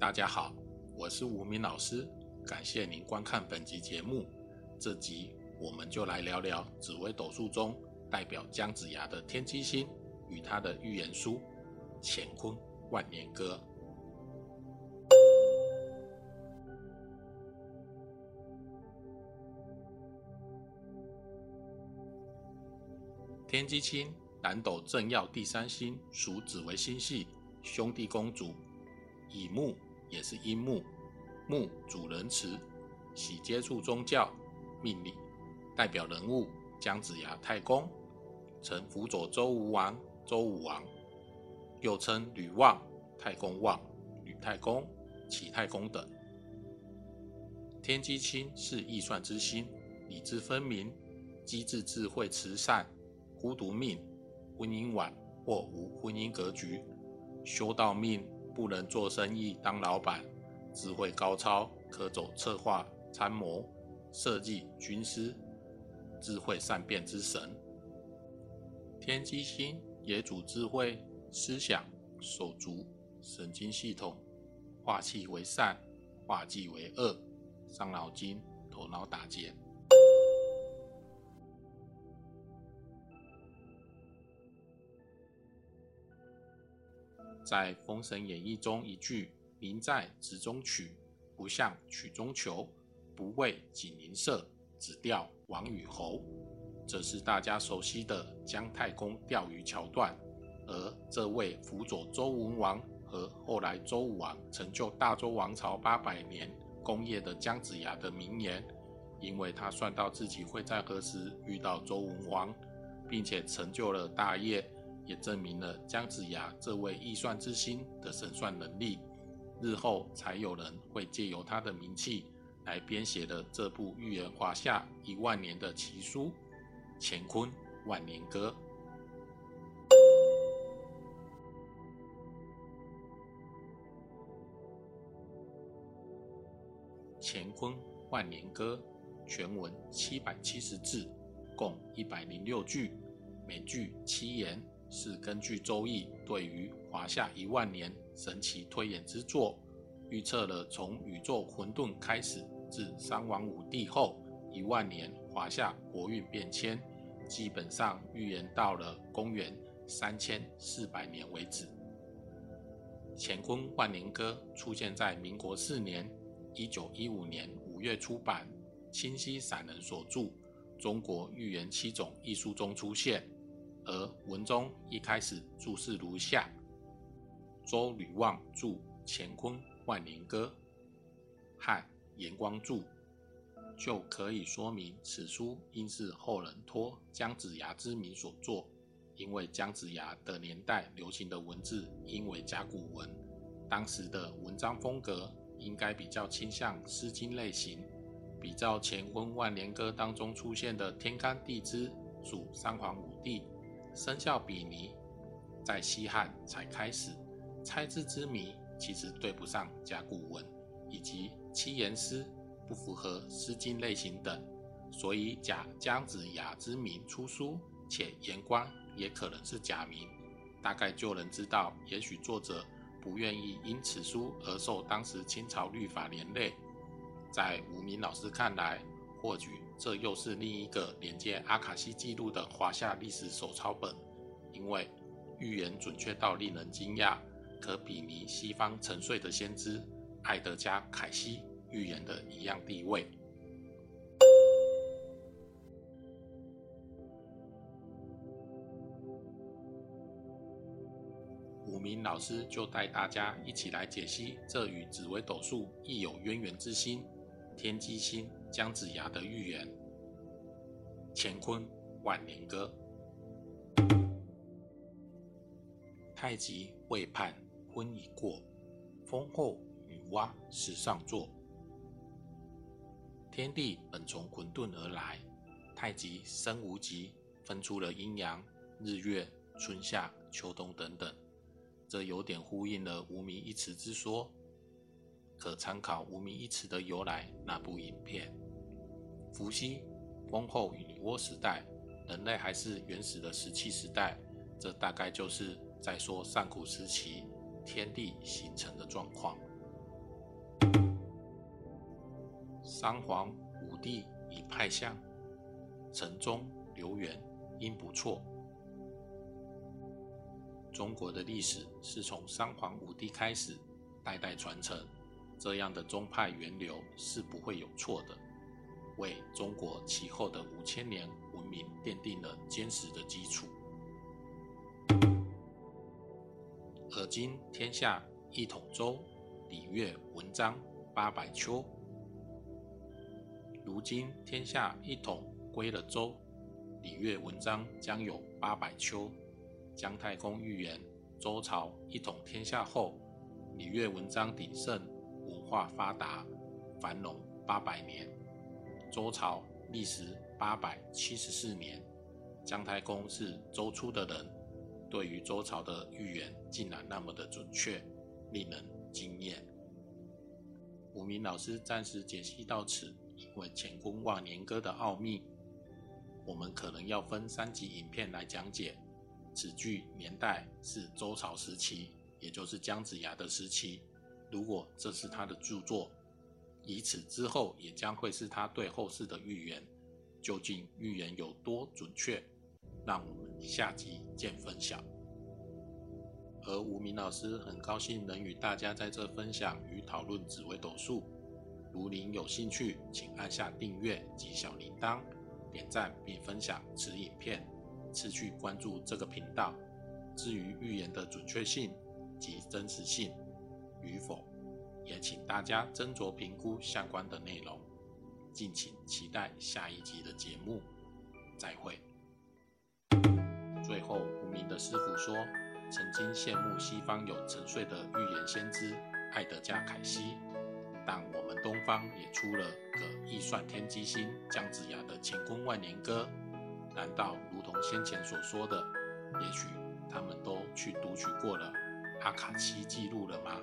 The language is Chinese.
大家好，我是吴明老师，感谢您观看本集节目。这集我们就来聊聊紫微斗数中代表姜子牙的天机星与他的预言书《乾坤万年歌》。天机星，南斗正曜第三星，属紫微星系，兄弟宫主，乙木。也是阴木，木主仁慈，喜接触宗教命理，代表人物姜子牙太公，曾辅佐周武王，周武王又称吕望、太公望、吕太公、齐太公等。天机星是易算之星，理智分明，机智智慧，慈善，孤独命，婚姻晚或无婚姻格局，修道命。不能做生意当老板，智慧高超，可走策划、参谋、设计、军师，智慧善变之神。天机星也主智慧、思想、手足、神经系统，化气为善，化忌为恶，伤脑筋，头脑打结。在《封神演义》中，一句“名在直中取，不向曲中求，不为锦鳞色，只钓王与侯”，这是大家熟悉的姜太公钓鱼桥段。而这位辅佐周文王和后来周武王成就大周王朝八百年功业的姜子牙的名言，因为他算到自己会在何时遇到周文王，并且成就了大业。也证明了姜子牙这位易算之星的神算能力，日后才有人会借由他的名气来编写了这部预言华夏一万年的奇书《乾坤万年歌》。《乾坤万年歌》全文七百七十字，共一百零六句，每句七言。是根据《周易》对于华夏一万年神奇推演之作，预测了从宇宙混沌开始至三王五帝后一万年华夏国运变迁，基本上预言到了公元三千四百年为止。《乾坤万年歌》出现在民国四年（一九一五年）五月出版，清溪散人所著《中国预言七种》一书中出现。而文中一开始注释如下：周吕望著《乾坤万年歌》，汉严光著，就可以说明此书应是后人托姜子牙之名所作。因为姜子牙的年代流行的文字应为甲骨文，当时的文章风格应该比较倾向《诗经》类型。比较《乾坤万年歌》当中出现的天干地支属三皇五帝。生肖比尼在西汉才开始，猜字之谜其实对不上甲骨文，以及七言诗不符合《诗经》类型等，所以假姜子牙之名出书，且言官也可能是假名，大概就能知道，也许作者不愿意因此书而受当时清朝律法连累。在吴明老师看来，或许这又是另一个连接阿卡西记录的华夏历史手抄本，因为预言准确到令人惊讶，可比拟西方沉睡的先知艾德加·凯西预言的一样地位。武明老师就带大家一起来解析这与紫微斗数亦有渊源之心——天机星。姜子牙的预言，《乾坤万年歌》。太极未判婚已过，风后女娲始上座。天地本从混沌而来，太极生无极，分出了阴阳、日月、春夏秋冬等等。这有点呼应了无名一词之说。可参考无名一词的由来那部影片。伏羲、风后与女娲时代，人类还是原始的石器时代，这大概就是在说上古时期天地形成的状况。三皇五帝已派相，陈忠、刘元应不错。中国的历史是从三皇五帝开始，代代传承，这样的宗派源流是不会有错的，为中国其后的五千年文明奠定了坚实的基础。而今天下一统周，礼乐文章八百秋。如今天下一统归了周，礼乐文章将有八百秋。姜太公预言，周朝一统天下后，礼乐文章鼎盛，文化发达，繁荣八百年。周朝历时八百七十四年，姜太公是周初的人，对于周朝的预言竟然那么的准确，令人惊艳。吴明老师暂时解析到此，因为乾坤万年歌的奥秘，我们可能要分三集影片来讲解。此剧年代是周朝时期，也就是姜子牙的时期。如果这是他的著作，以此之后也将会是他对后世的预言。究竟预言有多准确？让我们下集见分晓。而吴明老师很高兴能与大家在这分享与讨论紫微斗数。如您有兴趣，请按下订阅及小铃铛，点赞并分享此影片。持续关注这个频道。至于预言的准确性及真实性与否，也请大家斟酌评估相关的内容。敬请期待下一集的节目。再会。最后，无名的师傅说，曾经羡慕西方有沉睡的预言先知艾德加·凯西，但我们东方也出了个易算天机星姜子牙的乾坤万年歌。难道如同先前所说的，也许他们都去读取过了阿卡西记录了吗？